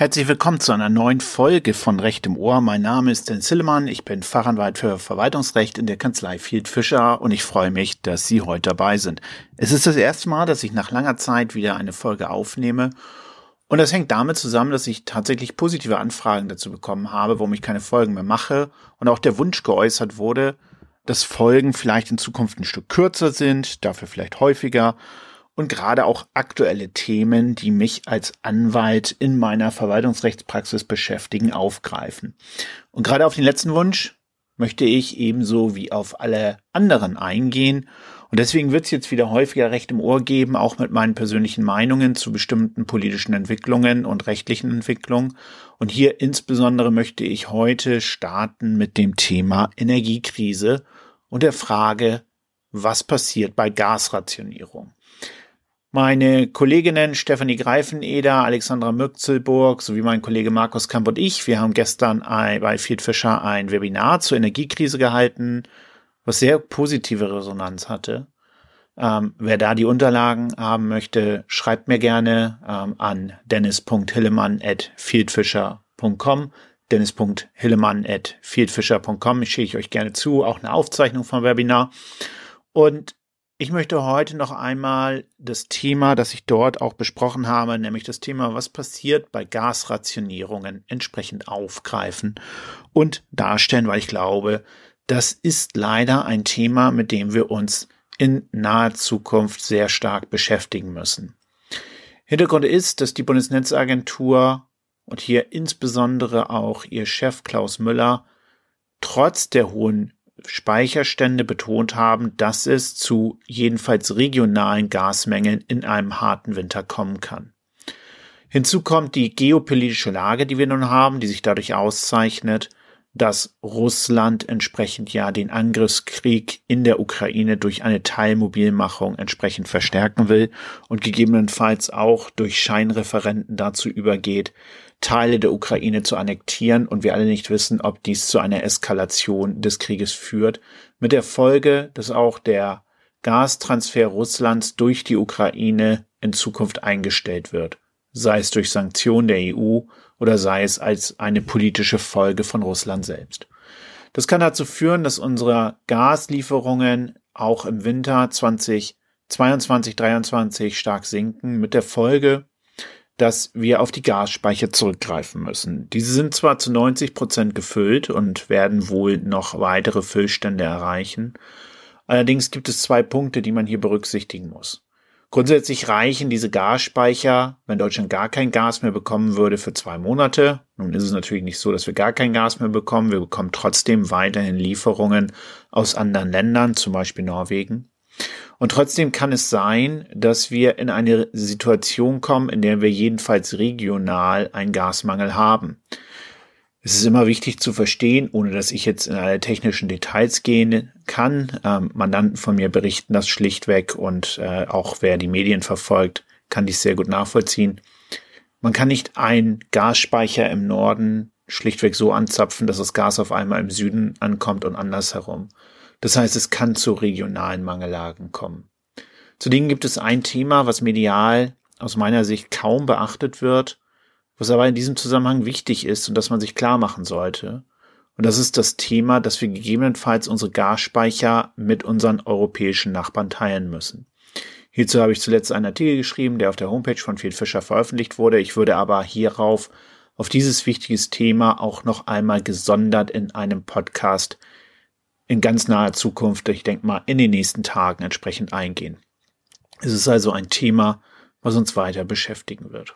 Herzlich willkommen zu einer neuen Folge von Recht im Ohr. Mein Name ist Dennis Hillemann. Ich bin Fachanwalt für Verwaltungsrecht in der Kanzlei Field Fischer und ich freue mich, dass Sie heute dabei sind. Es ist das erste Mal, dass ich nach langer Zeit wieder eine Folge aufnehme. Und das hängt damit zusammen, dass ich tatsächlich positive Anfragen dazu bekommen habe, warum ich keine Folgen mehr mache und auch der Wunsch geäußert wurde, dass Folgen vielleicht in Zukunft ein Stück kürzer sind, dafür vielleicht häufiger und gerade auch aktuelle Themen, die mich als Anwalt in meiner Verwaltungsrechtspraxis beschäftigen, aufgreifen. Und gerade auf den letzten Wunsch möchte ich ebenso wie auf alle anderen eingehen. Und deswegen wird es jetzt wieder häufiger Recht im Ohr geben, auch mit meinen persönlichen Meinungen zu bestimmten politischen Entwicklungen und rechtlichen Entwicklungen. Und hier insbesondere möchte ich heute starten mit dem Thema Energiekrise und der Frage, was passiert bei Gasrationierung. Meine Kolleginnen Stefanie Greifeneder, Alexandra Mürzelburg sowie mein Kollege Markus Kamp und ich, wir haben gestern bei Field Fischer ein Webinar zur Energiekrise gehalten, was sehr positive Resonanz hatte. Ähm, wer da die Unterlagen haben möchte, schreibt mir gerne ähm, an dennis.hillemann.fieldfischer.com dennis.hillemann.fieldfischer.com. Schicke ich euch gerne zu, auch eine Aufzeichnung vom Webinar. Und ich möchte heute noch einmal das Thema, das ich dort auch besprochen habe, nämlich das Thema, was passiert bei Gasrationierungen, entsprechend aufgreifen und darstellen, weil ich glaube, das ist leider ein Thema, mit dem wir uns in naher Zukunft sehr stark beschäftigen müssen. Hintergrund ist, dass die Bundesnetzagentur und hier insbesondere auch ihr Chef Klaus Müller trotz der hohen Speicherstände betont haben, dass es zu jedenfalls regionalen Gasmengen in einem harten Winter kommen kann. Hinzu kommt die geopolitische Lage, die wir nun haben, die sich dadurch auszeichnet, dass Russland entsprechend ja den Angriffskrieg in der Ukraine durch eine Teilmobilmachung entsprechend verstärken will und gegebenenfalls auch durch Scheinreferenten dazu übergeht, Teile der Ukraine zu annektieren und wir alle nicht wissen, ob dies zu einer Eskalation des Krieges führt, mit der Folge, dass auch der Gastransfer Russlands durch die Ukraine in Zukunft eingestellt wird, sei es durch Sanktionen der EU oder sei es als eine politische Folge von Russland selbst. Das kann dazu führen, dass unsere Gaslieferungen auch im Winter 2022, 2023 stark sinken, mit der Folge, dass wir auf die Gasspeicher zurückgreifen müssen. Diese sind zwar zu 90 Prozent gefüllt und werden wohl noch weitere Füllstände erreichen. Allerdings gibt es zwei Punkte, die man hier berücksichtigen muss. Grundsätzlich reichen diese Gasspeicher, wenn Deutschland gar kein Gas mehr bekommen würde, für zwei Monate. Nun ist es natürlich nicht so, dass wir gar kein Gas mehr bekommen. Wir bekommen trotzdem weiterhin Lieferungen aus anderen Ländern, zum Beispiel Norwegen. Und trotzdem kann es sein, dass wir in eine Situation kommen, in der wir jedenfalls regional einen Gasmangel haben. Es ist immer wichtig zu verstehen, ohne dass ich jetzt in alle technischen Details gehen kann. Ähm, Mandanten von mir berichten das schlichtweg und äh, auch wer die Medien verfolgt, kann dies sehr gut nachvollziehen. Man kann nicht einen Gasspeicher im Norden schlichtweg so anzapfen, dass das Gas auf einmal im Süden ankommt und andersherum. Das heißt, es kann zu regionalen Mangellagen kommen. Zudem gibt es ein Thema, was medial aus meiner Sicht kaum beachtet wird, was aber in diesem Zusammenhang wichtig ist und das man sich klar machen sollte. Und das ist das Thema, dass wir gegebenenfalls unsere Gasspeicher mit unseren europäischen Nachbarn teilen müssen. Hierzu habe ich zuletzt einen Artikel geschrieben, der auf der Homepage von Field Fischer veröffentlicht wurde. Ich würde aber hierauf auf dieses wichtiges Thema auch noch einmal gesondert in einem Podcast in ganz naher Zukunft, ich denke mal in den nächsten Tagen entsprechend eingehen. Es ist also ein Thema, was uns weiter beschäftigen wird.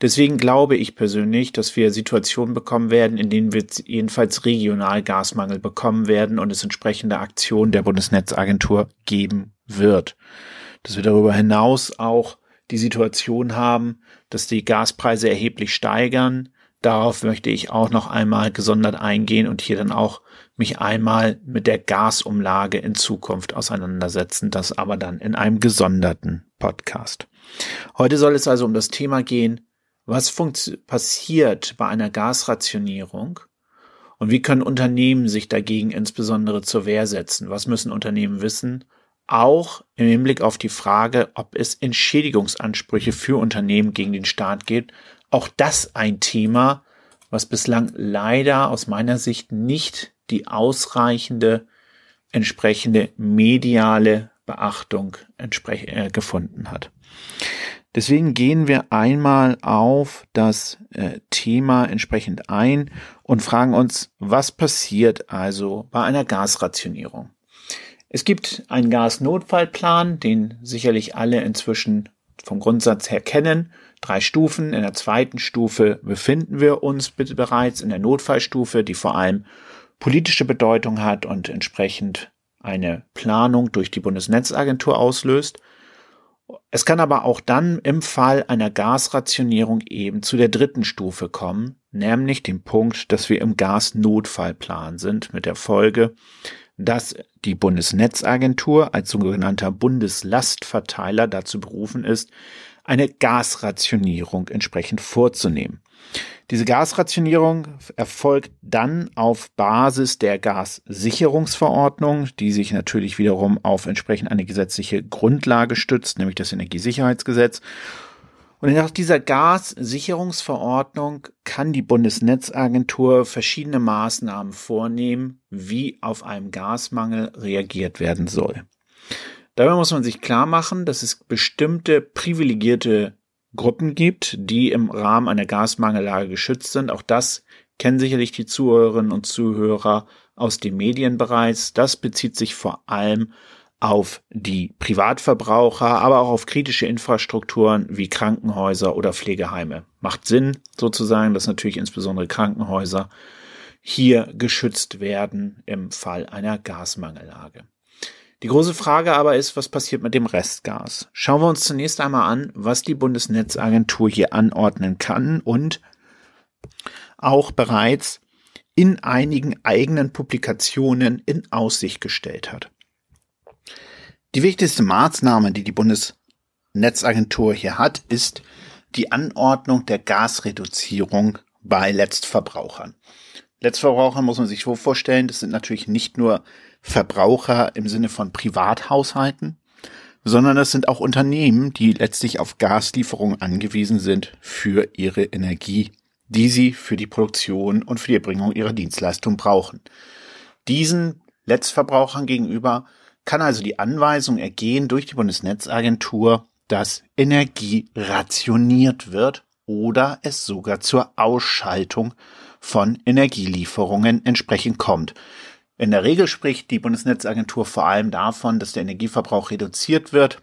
Deswegen glaube ich persönlich, dass wir Situationen bekommen werden, in denen wir jedenfalls regional Gasmangel bekommen werden und es entsprechende Aktionen der Bundesnetzagentur geben wird. Dass wir darüber hinaus auch die Situation haben, dass die Gaspreise erheblich steigern, Darauf möchte ich auch noch einmal gesondert eingehen und hier dann auch mich einmal mit der Gasumlage in Zukunft auseinandersetzen, das aber dann in einem gesonderten Podcast. Heute soll es also um das Thema gehen, was passiert bei einer Gasrationierung und wie können Unternehmen sich dagegen insbesondere zur Wehr setzen? Was müssen Unternehmen wissen? Auch im Hinblick auf die Frage, ob es Entschädigungsansprüche für Unternehmen gegen den Staat gibt, auch das ein Thema, was bislang leider aus meiner Sicht nicht die ausreichende entsprechende mediale Beachtung äh, gefunden hat. Deswegen gehen wir einmal auf das äh, Thema entsprechend ein und fragen uns, was passiert also bei einer Gasrationierung? Es gibt einen Gasnotfallplan, den sicherlich alle inzwischen vom Grundsatz her kennen drei Stufen. In der zweiten Stufe befinden wir uns bitte bereits in der Notfallstufe, die vor allem politische Bedeutung hat und entsprechend eine Planung durch die Bundesnetzagentur auslöst. Es kann aber auch dann im Fall einer Gasrationierung eben zu der dritten Stufe kommen, nämlich dem Punkt, dass wir im Gasnotfallplan sind, mit der Folge, dass die Bundesnetzagentur als sogenannter Bundeslastverteiler dazu berufen ist, eine Gasrationierung entsprechend vorzunehmen. Diese Gasrationierung erfolgt dann auf Basis der Gassicherungsverordnung, die sich natürlich wiederum auf entsprechend eine gesetzliche Grundlage stützt, nämlich das Energiesicherheitsgesetz. Und nach dieser Gassicherungsverordnung kann die Bundesnetzagentur verschiedene Maßnahmen vornehmen, wie auf einen Gasmangel reagiert werden soll. Dabei muss man sich klar machen, dass es bestimmte privilegierte Gruppen gibt, die im Rahmen einer Gasmangellage geschützt sind. Auch das kennen sicherlich die Zuhörerinnen und Zuhörer aus den Medien bereits. Das bezieht sich vor allem auf die Privatverbraucher, aber auch auf kritische Infrastrukturen wie Krankenhäuser oder Pflegeheime. Macht Sinn sozusagen, dass natürlich insbesondere Krankenhäuser hier geschützt werden im Fall einer Gasmangellage. Die große Frage aber ist, was passiert mit dem Restgas? Schauen wir uns zunächst einmal an, was die Bundesnetzagentur hier anordnen kann und auch bereits in einigen eigenen Publikationen in Aussicht gestellt hat. Die wichtigste Maßnahme, die die Bundesnetzagentur hier hat, ist die Anordnung der Gasreduzierung bei Letztverbrauchern. Letztverbraucher muss man sich so vorstellen, das sind natürlich nicht nur Verbraucher im Sinne von Privathaushalten, sondern das sind auch Unternehmen, die letztlich auf Gaslieferungen angewiesen sind für ihre Energie, die sie für die Produktion und für die Erbringung ihrer Dienstleistung brauchen. Diesen Letztverbrauchern gegenüber kann also die Anweisung ergehen durch die Bundesnetzagentur, dass Energie rationiert wird oder es sogar zur Ausschaltung von Energielieferungen entsprechend kommt. In der Regel spricht die Bundesnetzagentur vor allem davon, dass der Energieverbrauch reduziert wird,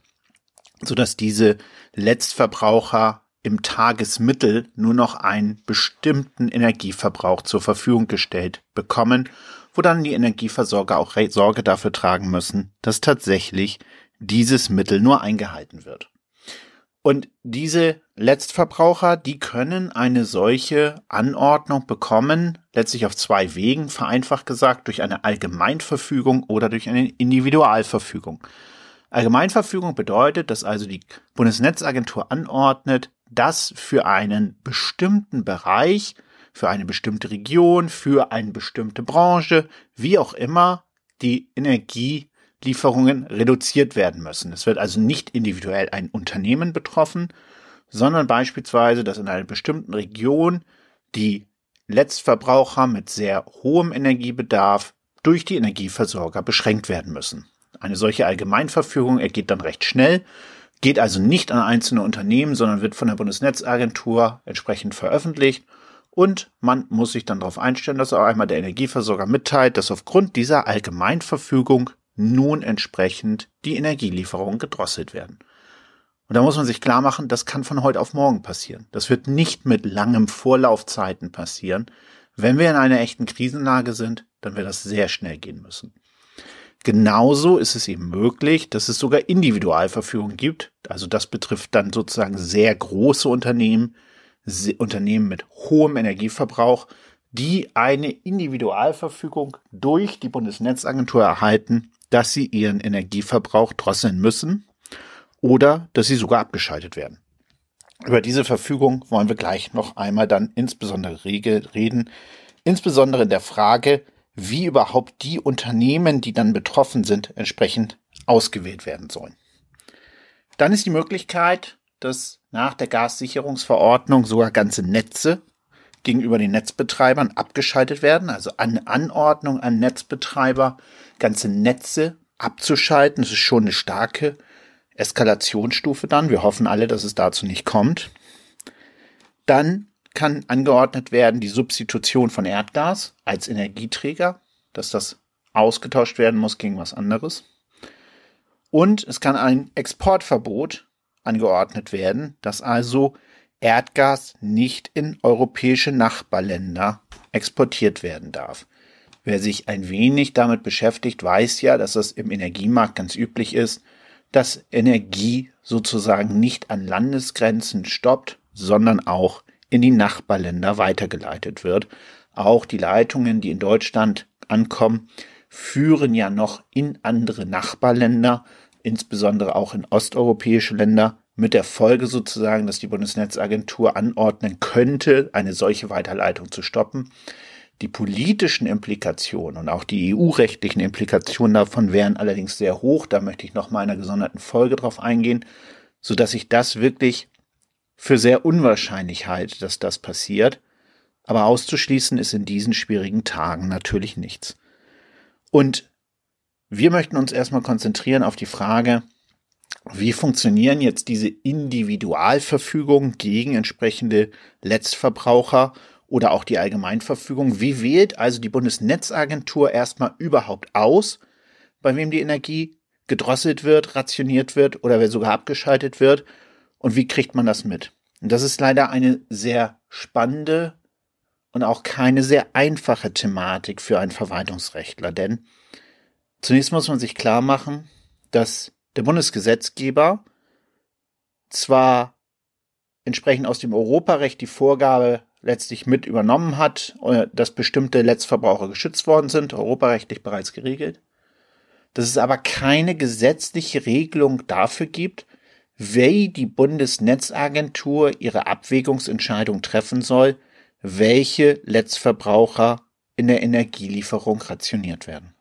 sodass diese Letztverbraucher im Tagesmittel nur noch einen bestimmten Energieverbrauch zur Verfügung gestellt bekommen, wo dann die Energieversorger auch Sorge dafür tragen müssen, dass tatsächlich dieses Mittel nur eingehalten wird. Und diese Letztverbraucher, die können eine solche Anordnung bekommen, letztlich auf zwei Wegen, vereinfacht gesagt, durch eine Allgemeinverfügung oder durch eine Individualverfügung. Allgemeinverfügung bedeutet, dass also die Bundesnetzagentur anordnet, dass für einen bestimmten Bereich, für eine bestimmte Region, für eine bestimmte Branche, wie auch immer, die Energie Lieferungen reduziert werden müssen. Es wird also nicht individuell ein Unternehmen betroffen, sondern beispielsweise, dass in einer bestimmten Region die Letztverbraucher mit sehr hohem Energiebedarf durch die Energieversorger beschränkt werden müssen. Eine solche Allgemeinverfügung ergeht dann recht schnell, geht also nicht an einzelne Unternehmen, sondern wird von der Bundesnetzagentur entsprechend veröffentlicht und man muss sich dann darauf einstellen, dass auch einmal der Energieversorger mitteilt, dass aufgrund dieser Allgemeinverfügung nun entsprechend die Energielieferungen gedrosselt werden. Und da muss man sich klar machen, das kann von heute auf morgen passieren. Das wird nicht mit langem Vorlaufzeiten passieren. Wenn wir in einer echten Krisenlage sind, dann wird das sehr schnell gehen müssen. Genauso ist es eben möglich, dass es sogar Individualverfügungen gibt. Also das betrifft dann sozusagen sehr große Unternehmen, Unternehmen mit hohem Energieverbrauch, die eine Individualverfügung durch die Bundesnetzagentur erhalten, dass sie ihren Energieverbrauch drosseln müssen oder dass sie sogar abgeschaltet werden. Über diese Verfügung wollen wir gleich noch einmal dann insbesondere reden, insbesondere in der Frage, wie überhaupt die Unternehmen, die dann betroffen sind, entsprechend ausgewählt werden sollen. Dann ist die Möglichkeit, dass nach der Gassicherungsverordnung sogar ganze Netze gegenüber den Netzbetreibern abgeschaltet werden, also eine Anordnung an Netzbetreiber, ganze Netze abzuschalten. Das ist schon eine starke Eskalationsstufe dann. Wir hoffen alle, dass es dazu nicht kommt. Dann kann angeordnet werden die Substitution von Erdgas als Energieträger, dass das ausgetauscht werden muss gegen was anderes. Und es kann ein Exportverbot angeordnet werden, dass also Erdgas nicht in europäische Nachbarländer exportiert werden darf. Wer sich ein wenig damit beschäftigt, weiß ja, dass das im Energiemarkt ganz üblich ist, dass Energie sozusagen nicht an Landesgrenzen stoppt, sondern auch in die Nachbarländer weitergeleitet wird. Auch die Leitungen, die in Deutschland ankommen, führen ja noch in andere Nachbarländer, insbesondere auch in osteuropäische Länder, mit der Folge sozusagen, dass die Bundesnetzagentur anordnen könnte, eine solche Weiterleitung zu stoppen. Die politischen Implikationen und auch die EU-rechtlichen Implikationen davon wären allerdings sehr hoch. Da möchte ich noch mal in einer gesonderten Folge drauf eingehen, so dass ich das wirklich für sehr unwahrscheinlich halte, dass das passiert. Aber auszuschließen ist in diesen schwierigen Tagen natürlich nichts. Und wir möchten uns erstmal konzentrieren auf die Frage, wie funktionieren jetzt diese Individualverfügungen gegen entsprechende Letztverbraucher oder auch die Allgemeinverfügung? Wie wählt also die Bundesnetzagentur erstmal überhaupt aus, bei wem die Energie gedrosselt wird, rationiert wird oder wer sogar abgeschaltet wird? Und wie kriegt man das mit? Und das ist leider eine sehr spannende und auch keine sehr einfache Thematik für einen Verwaltungsrechtler, denn zunächst muss man sich klar machen, dass der Bundesgesetzgeber zwar entsprechend aus dem Europarecht die Vorgabe letztlich mit übernommen hat, äh, dass bestimmte Letztverbraucher geschützt worden sind, europarechtlich bereits geregelt, dass es aber keine gesetzliche Regelung dafür gibt, wie die Bundesnetzagentur ihre Abwägungsentscheidung treffen soll, welche Letztverbraucher in der Energielieferung rationiert werden.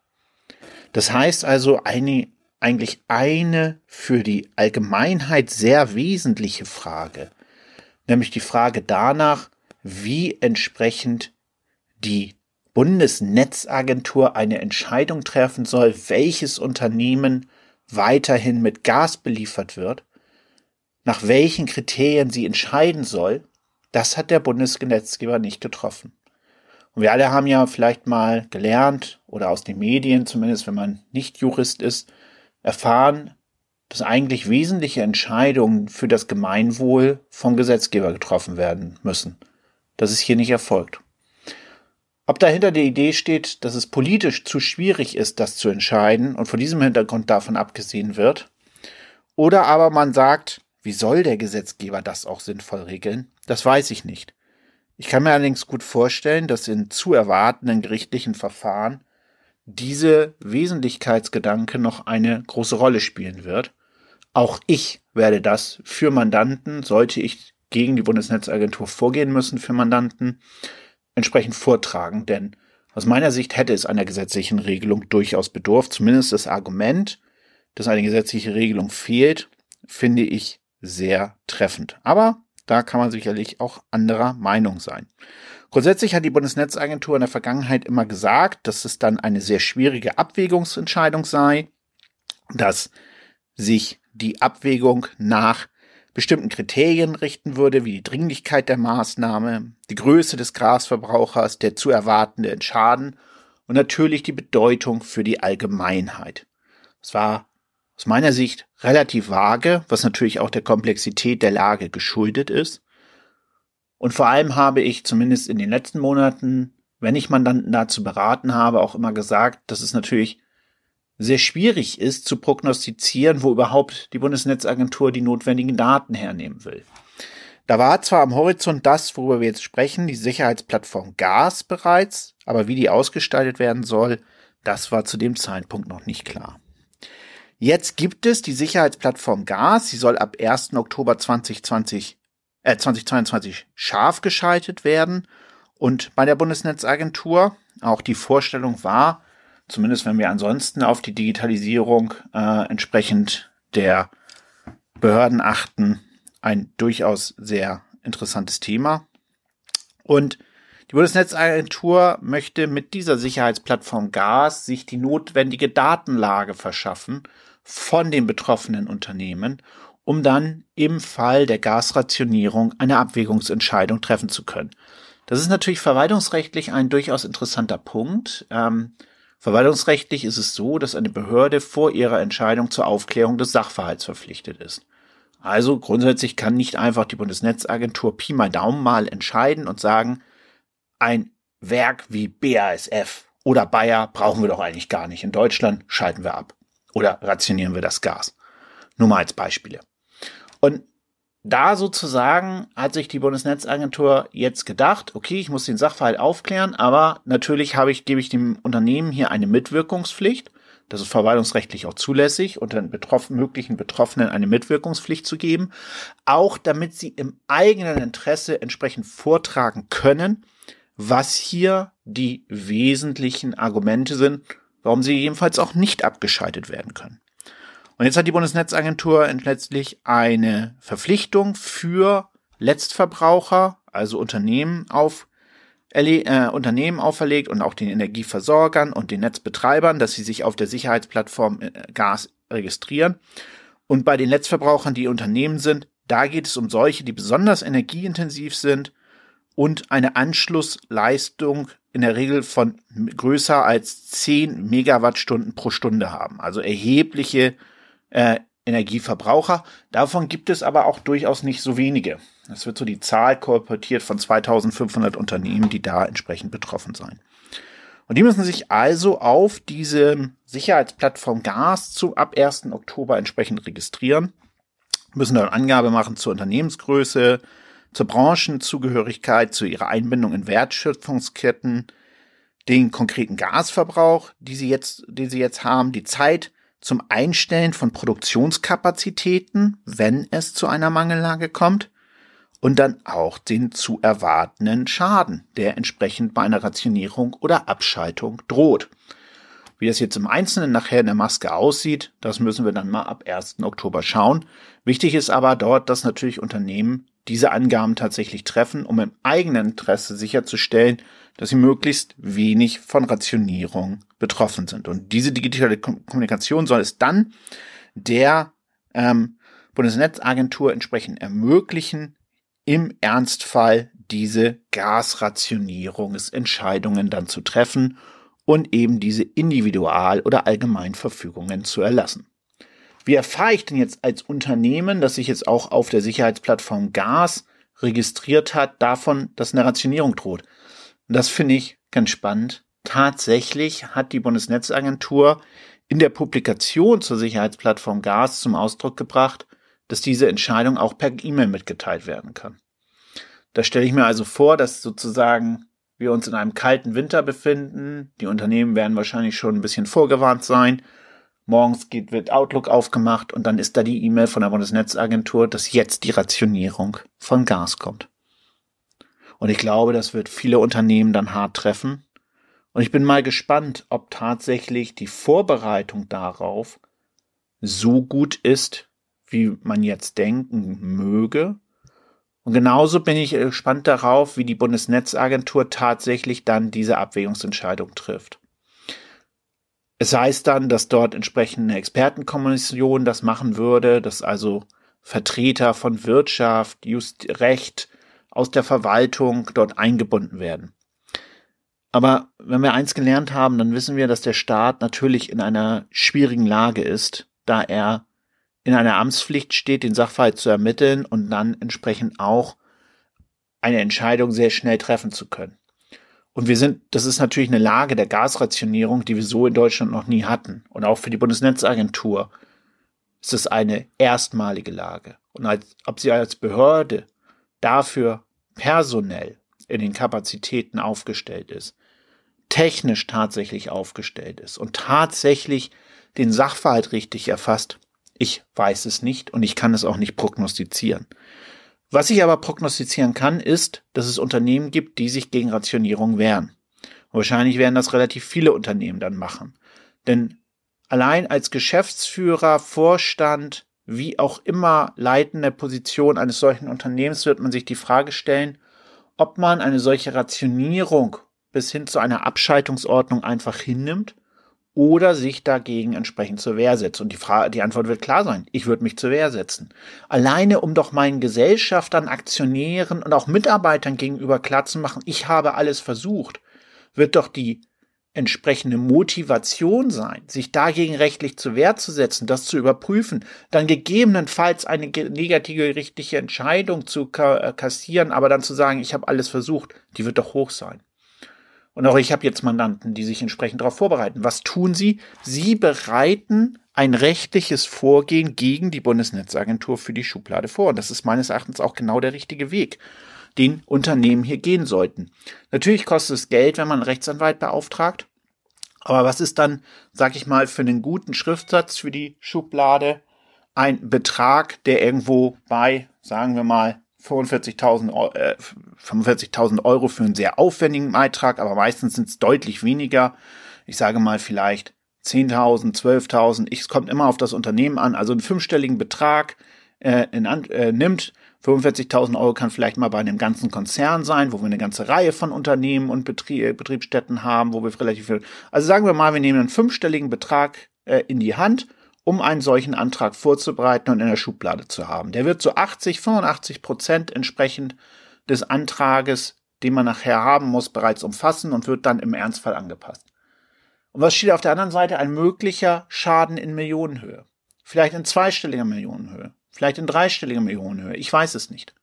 Das heißt also, eine, eigentlich eine für die Allgemeinheit sehr wesentliche Frage, nämlich die Frage danach, wie entsprechend die Bundesnetzagentur eine Entscheidung treffen soll, welches Unternehmen weiterhin mit Gas beliefert wird, nach welchen Kriterien sie entscheiden soll, das hat der Bundesgesetzgeber nicht getroffen. Und wir alle haben ja vielleicht mal gelernt oder aus den Medien, zumindest wenn man nicht Jurist ist, erfahren, dass eigentlich wesentliche Entscheidungen für das Gemeinwohl vom Gesetzgeber getroffen werden müssen. Das ist hier nicht erfolgt. Ob dahinter die Idee steht, dass es politisch zu schwierig ist, das zu entscheiden und vor diesem Hintergrund davon abgesehen wird, oder aber man sagt, wie soll der Gesetzgeber das auch sinnvoll regeln, das weiß ich nicht. Ich kann mir allerdings gut vorstellen, dass in zu erwartenden gerichtlichen Verfahren diese Wesentlichkeitsgedanke noch eine große Rolle spielen wird. Auch ich werde das für Mandanten, sollte ich gegen die Bundesnetzagentur vorgehen müssen für Mandanten, entsprechend vortragen. Denn aus meiner Sicht hätte es einer gesetzlichen Regelung durchaus bedurft. Zumindest das Argument, dass eine gesetzliche Regelung fehlt, finde ich sehr treffend. Aber da kann man sicherlich auch anderer Meinung sein. Grundsätzlich hat die Bundesnetzagentur in der Vergangenheit immer gesagt, dass es dann eine sehr schwierige Abwägungsentscheidung sei, dass sich die Abwägung nach bestimmten Kriterien richten würde, wie die Dringlichkeit der Maßnahme, die Größe des Grasverbrauchers, der zu erwartende Schaden und natürlich die Bedeutung für die Allgemeinheit. Es war aus meiner Sicht relativ vage, was natürlich auch der Komplexität der Lage geschuldet ist. Und vor allem habe ich zumindest in den letzten Monaten, wenn ich Mandanten dazu beraten habe, auch immer gesagt, dass es natürlich sehr schwierig ist zu prognostizieren, wo überhaupt die Bundesnetzagentur die notwendigen Daten hernehmen will. Da war zwar am Horizont das, worüber wir jetzt sprechen, die Sicherheitsplattform Gas bereits, aber wie die ausgestaltet werden soll, das war zu dem Zeitpunkt noch nicht klar. Jetzt gibt es die Sicherheitsplattform Gas, sie soll ab 1. Oktober 2020, äh, 2022 scharf geschaltet werden und bei der Bundesnetzagentur auch die Vorstellung war, zumindest wenn wir ansonsten auf die Digitalisierung äh, entsprechend der Behörden achten, ein durchaus sehr interessantes Thema. Und die Bundesnetzagentur möchte mit dieser Sicherheitsplattform Gas sich die notwendige Datenlage verschaffen von den betroffenen Unternehmen, um dann im Fall der Gasrationierung eine Abwägungsentscheidung treffen zu können. Das ist natürlich verwaltungsrechtlich ein durchaus interessanter Punkt. Ähm, verwaltungsrechtlich ist es so, dass eine Behörde vor ihrer Entscheidung zur Aufklärung des Sachverhalts verpflichtet ist. Also grundsätzlich kann nicht einfach die Bundesnetzagentur Pi mal Daumen mal entscheiden und sagen, ein Werk wie BASF oder Bayer brauchen wir doch eigentlich gar nicht. In Deutschland schalten wir ab oder rationieren wir das Gas. Nur mal als Beispiele. Und da sozusagen hat sich die Bundesnetzagentur jetzt gedacht, okay, ich muss den Sachverhalt aufklären, aber natürlich habe ich, gebe ich dem Unternehmen hier eine Mitwirkungspflicht. Das ist verwaltungsrechtlich auch zulässig, unter den betroffen, möglichen Betroffenen eine Mitwirkungspflicht zu geben, auch damit sie im eigenen Interesse entsprechend vortragen können, was hier die wesentlichen Argumente sind, warum sie jedenfalls auch nicht abgeschaltet werden können. Und jetzt hat die Bundesnetzagentur letztlich eine Verpflichtung für Letztverbraucher, also Unternehmen auf äh, Unternehmen auferlegt und auch den Energieversorgern und den Netzbetreibern, dass sie sich auf der Sicherheitsplattform äh, Gas registrieren. Und bei den Letztverbrauchern, die Unternehmen sind, da geht es um solche, die besonders energieintensiv sind und eine Anschlussleistung in der Regel von größer als 10 Megawattstunden pro Stunde haben. Also erhebliche äh, Energieverbraucher. Davon gibt es aber auch durchaus nicht so wenige. Es wird so die Zahl kolportiert von 2500 Unternehmen, die da entsprechend betroffen sein. Und die müssen sich also auf diese Sicherheitsplattform Gas zu ab 1. Oktober entsprechend registrieren, müssen dann Angabe machen zur Unternehmensgröße, zur Branchenzugehörigkeit, zu ihrer Einbindung in Wertschöpfungsketten, den konkreten Gasverbrauch, die sie jetzt, den sie jetzt haben, die Zeit zum Einstellen von Produktionskapazitäten, wenn es zu einer Mangellage kommt, und dann auch den zu erwartenden Schaden, der entsprechend bei einer Rationierung oder Abschaltung droht. Wie das jetzt im Einzelnen nachher in der Maske aussieht, das müssen wir dann mal ab 1. Oktober schauen. Wichtig ist aber dort, dass natürlich Unternehmen diese Angaben tatsächlich treffen, um im eigenen Interesse sicherzustellen, dass sie möglichst wenig von Rationierung betroffen sind. Und diese digitale Kommunikation soll es dann der ähm, Bundesnetzagentur entsprechend ermöglichen, im Ernstfall diese Gasrationierungsentscheidungen dann zu treffen und eben diese Individual- oder Allgemeinverfügungen zu erlassen. Wie erfahre ich denn jetzt als Unternehmen, das sich jetzt auch auf der Sicherheitsplattform Gas registriert hat, davon, dass eine Rationierung droht? Und das finde ich ganz spannend. Tatsächlich hat die Bundesnetzagentur in der Publikation zur Sicherheitsplattform Gas zum Ausdruck gebracht, dass diese Entscheidung auch per E-Mail mitgeteilt werden kann. Da stelle ich mir also vor, dass sozusagen wir uns in einem kalten Winter befinden. Die Unternehmen werden wahrscheinlich schon ein bisschen vorgewarnt sein. Morgens geht, wird Outlook aufgemacht und dann ist da die E-Mail von der Bundesnetzagentur, dass jetzt die Rationierung von Gas kommt. Und ich glaube, das wird viele Unternehmen dann hart treffen. Und ich bin mal gespannt, ob tatsächlich die Vorbereitung darauf so gut ist, wie man jetzt denken möge. Und genauso bin ich gespannt darauf, wie die Bundesnetzagentur tatsächlich dann diese Abwägungsentscheidung trifft. Es heißt dann, dass dort entsprechend eine Expertenkommission das machen würde, dass also Vertreter von Wirtschaft, Just Recht, aus der Verwaltung dort eingebunden werden. Aber wenn wir eins gelernt haben, dann wissen wir, dass der Staat natürlich in einer schwierigen Lage ist, da er in einer Amtspflicht steht, den Sachverhalt zu ermitteln und dann entsprechend auch eine Entscheidung sehr schnell treffen zu können. Und wir sind, das ist natürlich eine Lage der Gasrationierung, die wir so in Deutschland noch nie hatten. Und auch für die Bundesnetzagentur ist es eine erstmalige Lage. Und als, ob sie als Behörde dafür personell in den Kapazitäten aufgestellt ist, technisch tatsächlich aufgestellt ist und tatsächlich den Sachverhalt richtig erfasst, ich weiß es nicht und ich kann es auch nicht prognostizieren. Was ich aber prognostizieren kann, ist, dass es Unternehmen gibt, die sich gegen Rationierung wehren. Wahrscheinlich werden das relativ viele Unternehmen dann machen. Denn allein als Geschäftsführer, Vorstand, wie auch immer leitende Position eines solchen Unternehmens wird man sich die Frage stellen, ob man eine solche Rationierung bis hin zu einer Abschaltungsordnung einfach hinnimmt oder sich dagegen entsprechend zur Wehr setzt. Und die, Frage, die Antwort wird klar sein. Ich würde mich zur Wehr setzen. Alleine, um doch meinen Gesellschaftern, Aktionären und auch Mitarbeitern gegenüber klar zu machen, ich habe alles versucht, wird doch die entsprechende Motivation sein, sich dagegen rechtlich zur Wehr zu setzen, das zu überprüfen, dann gegebenenfalls eine negative gerichtliche Entscheidung zu äh, kassieren, aber dann zu sagen, ich habe alles versucht, die wird doch hoch sein. Und auch ich habe jetzt Mandanten, die sich entsprechend darauf vorbereiten. Was tun sie? Sie bereiten ein rechtliches Vorgehen gegen die Bundesnetzagentur für die Schublade vor. Und das ist meines Erachtens auch genau der richtige Weg, den Unternehmen hier gehen sollten. Natürlich kostet es Geld, wenn man einen Rechtsanwalt beauftragt. Aber was ist dann, sag ich mal, für einen guten Schriftsatz für die Schublade ein Betrag, der irgendwo bei, sagen wir mal, 45.000 äh, 45 Euro für einen sehr aufwendigen Beitrag, aber meistens sind es deutlich weniger. Ich sage mal vielleicht 10.000, 12.000. Es kommt immer auf das Unternehmen an. Also einen fünfstelligen Betrag äh, in, äh, nimmt. 45.000 Euro kann vielleicht mal bei einem ganzen Konzern sein, wo wir eine ganze Reihe von Unternehmen und Betrie äh, Betriebsstätten haben, wo wir relativ viel. Also sagen wir mal, wir nehmen einen fünfstelligen Betrag äh, in die Hand um einen solchen Antrag vorzubereiten und in der Schublade zu haben. Der wird zu 80, 85 Prozent entsprechend des Antrages, den man nachher haben muss, bereits umfassen und wird dann im Ernstfall angepasst. Und was steht auf der anderen Seite? Ein möglicher Schaden in Millionenhöhe. Vielleicht in zweistelliger Millionenhöhe. Vielleicht in dreistelliger Millionenhöhe. Ich weiß es nicht.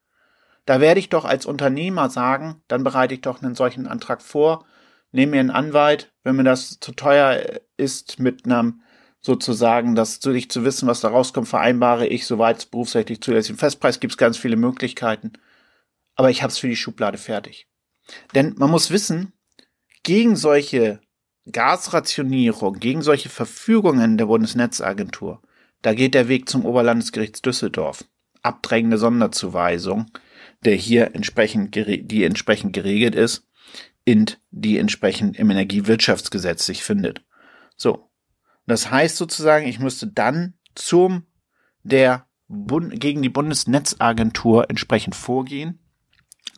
Da werde ich doch als Unternehmer sagen, dann bereite ich doch einen solchen Antrag vor, nehme mir einen Anwalt, wenn mir das zu teuer ist, mit einem sozusagen, das zu dich zu wissen, was da rauskommt, vereinbare ich, soweit es berufsrechtlich zulässig. Im Festpreis gibt es ganz viele Möglichkeiten. Aber ich habe es für die Schublade fertig. Denn man muss wissen, gegen solche Gasrationierung, gegen solche Verfügungen der Bundesnetzagentur, da geht der Weg zum Oberlandesgericht Düsseldorf. Abdrängende Sonderzuweisung, der hier entsprechend, die entsprechend geregelt ist, in die entsprechend im Energiewirtschaftsgesetz sich findet. So. Das heißt sozusagen, ich müsste dann zum der Bund, gegen die Bundesnetzagentur entsprechend vorgehen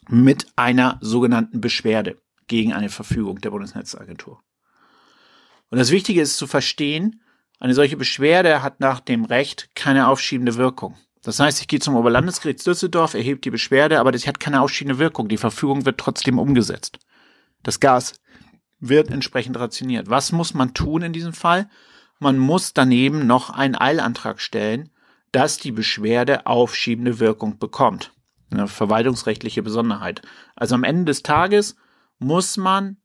mit einer sogenannten Beschwerde gegen eine Verfügung der Bundesnetzagentur. Und das Wichtige ist zu verstehen, eine solche Beschwerde hat nach dem Recht keine aufschiebende Wirkung. Das heißt, ich gehe zum Oberlandesgericht Düsseldorf, erhebe die Beschwerde, aber das hat keine aufschiebende Wirkung. Die Verfügung wird trotzdem umgesetzt. Das Gas wird entsprechend rationiert. Was muss man tun in diesem Fall? Man muss daneben noch einen Eilantrag stellen, dass die Beschwerde aufschiebende Wirkung bekommt. Eine verwaltungsrechtliche Besonderheit. Also am Ende des Tages muss man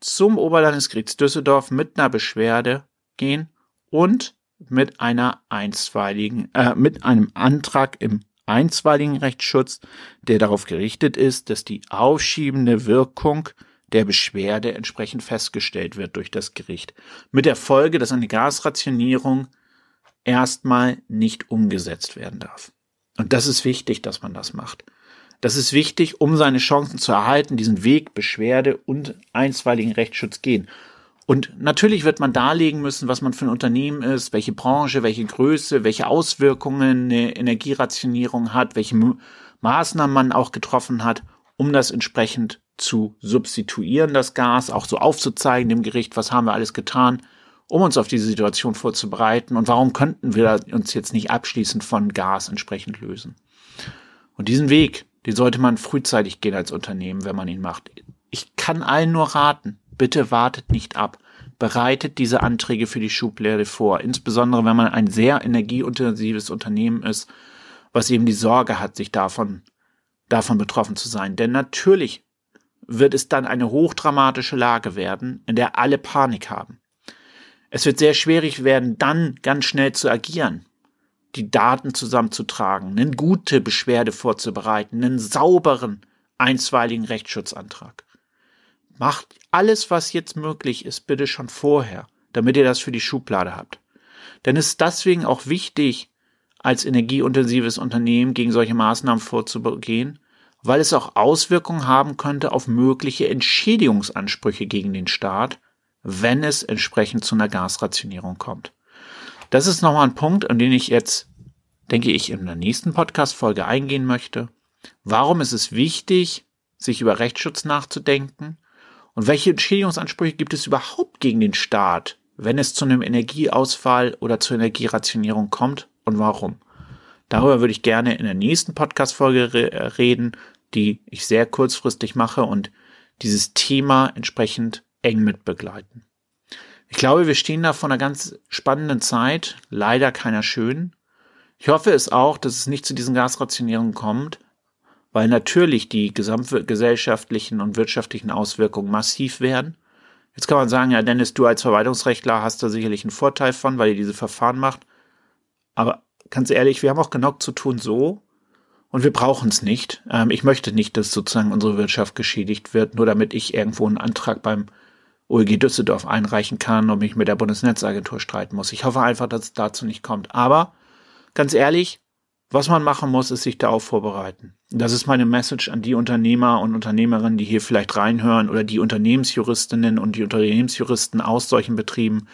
zum Oberlandesgericht Düsseldorf mit einer Beschwerde gehen und mit einer einstweiligen, äh, mit einem Antrag im einstweiligen Rechtsschutz, der darauf gerichtet ist, dass die aufschiebende Wirkung der Beschwerde entsprechend festgestellt wird durch das Gericht. Mit der Folge, dass eine Gasrationierung erstmal nicht umgesetzt werden darf. Und das ist wichtig, dass man das macht. Das ist wichtig, um seine Chancen zu erhalten, diesen Weg Beschwerde und einstweiligen Rechtsschutz gehen. Und natürlich wird man darlegen müssen, was man für ein Unternehmen ist, welche Branche, welche Größe, welche Auswirkungen eine Energierationierung hat, welche Maßnahmen man auch getroffen hat, um das entsprechend zu substituieren, das Gas, auch so aufzuzeigen dem Gericht, was haben wir alles getan, um uns auf diese Situation vorzubereiten und warum könnten wir uns jetzt nicht abschließend von Gas entsprechend lösen. Und diesen Weg, den sollte man frühzeitig gehen als Unternehmen, wenn man ihn macht. Ich kann allen nur raten, bitte wartet nicht ab. Bereitet diese Anträge für die Schublade vor, insbesondere wenn man ein sehr energieintensives Unternehmen ist, was eben die Sorge hat, sich davon, davon betroffen zu sein. Denn natürlich wird es dann eine hochdramatische Lage werden, in der alle Panik haben. Es wird sehr schwierig werden, dann ganz schnell zu agieren. die Daten zusammenzutragen, eine gute Beschwerde vorzubereiten, einen sauberen, einstweiligen Rechtsschutzantrag. Macht alles, was jetzt möglich ist, bitte schon vorher, damit ihr das für die Schublade habt. Denn es ist deswegen auch wichtig, als energieintensives Unternehmen gegen solche Maßnahmen vorzugehen, weil es auch Auswirkungen haben könnte auf mögliche Entschädigungsansprüche gegen den Staat, wenn es entsprechend zu einer Gasrationierung kommt. Das ist nochmal ein Punkt, an den ich jetzt, denke ich, in der nächsten Podcast-Folge eingehen möchte. Warum ist es wichtig, sich über Rechtsschutz nachzudenken? Und welche Entschädigungsansprüche gibt es überhaupt gegen den Staat, wenn es zu einem Energieausfall oder zur Energierationierung kommt und warum? Darüber würde ich gerne in der nächsten Podcast-Folge re reden, die ich sehr kurzfristig mache und dieses Thema entsprechend eng mitbegleiten. Ich glaube, wir stehen da vor einer ganz spannenden Zeit, leider keiner schönen. Ich hoffe es auch, dass es nicht zu diesen Gasrationierungen kommt, weil natürlich die gesamtgesellschaftlichen und wirtschaftlichen Auswirkungen massiv werden. Jetzt kann man sagen, ja, Dennis, du als Verwaltungsrechtler hast da sicherlich einen Vorteil von, weil ihr diese Verfahren macht. Aber ganz ehrlich, wir haben auch genug zu tun so und wir brauchen es nicht. Ähm, ich möchte nicht, dass sozusagen unsere Wirtschaft geschädigt wird, nur damit ich irgendwo einen Antrag beim OEG Düsseldorf einreichen kann und mich mit der Bundesnetzagentur streiten muss. Ich hoffe einfach, dass es dazu nicht kommt. Aber ganz ehrlich, was man machen muss, ist sich darauf vorbereiten. Das ist meine Message an die Unternehmer und Unternehmerinnen, die hier vielleicht reinhören oder die Unternehmensjuristinnen und die Unternehmensjuristen aus solchen Betrieben.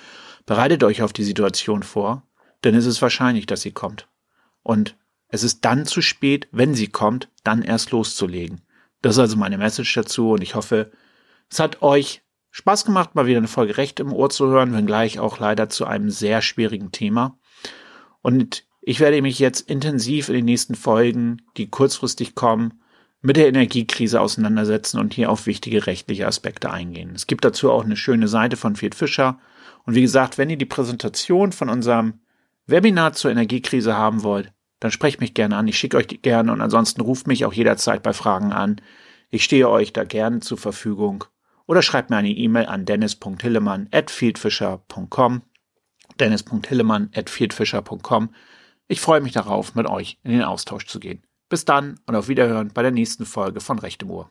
Bereitet euch auf die Situation vor, denn es ist wahrscheinlich, dass sie kommt. Und es ist dann zu spät, wenn sie kommt, dann erst loszulegen. Das ist also meine Message dazu und ich hoffe, es hat euch Spaß gemacht, mal wieder eine Folge Recht im Ohr zu hören, wenngleich auch leider zu einem sehr schwierigen Thema. Und ich werde mich jetzt intensiv in den nächsten Folgen, die kurzfristig kommen, mit der Energiekrise auseinandersetzen und hier auf wichtige rechtliche Aspekte eingehen. Es gibt dazu auch eine schöne Seite von Fiat Fischer. Und wie gesagt, wenn ihr die Präsentation von unserem Webinar zur Energiekrise haben wollt, dann sprecht mich gerne an. Ich schicke euch gerne und ansonsten ruft mich auch jederzeit bei Fragen an. Ich stehe euch da gerne zur Verfügung oder schreibt mir eine E-Mail an dennis.hillemann.fieldfisher.com dennis.hillemann.fieldfisher.com Ich freue mich darauf, mit euch in den Austausch zu gehen. Bis dann und auf Wiederhören bei der nächsten Folge von Rechte Uhr.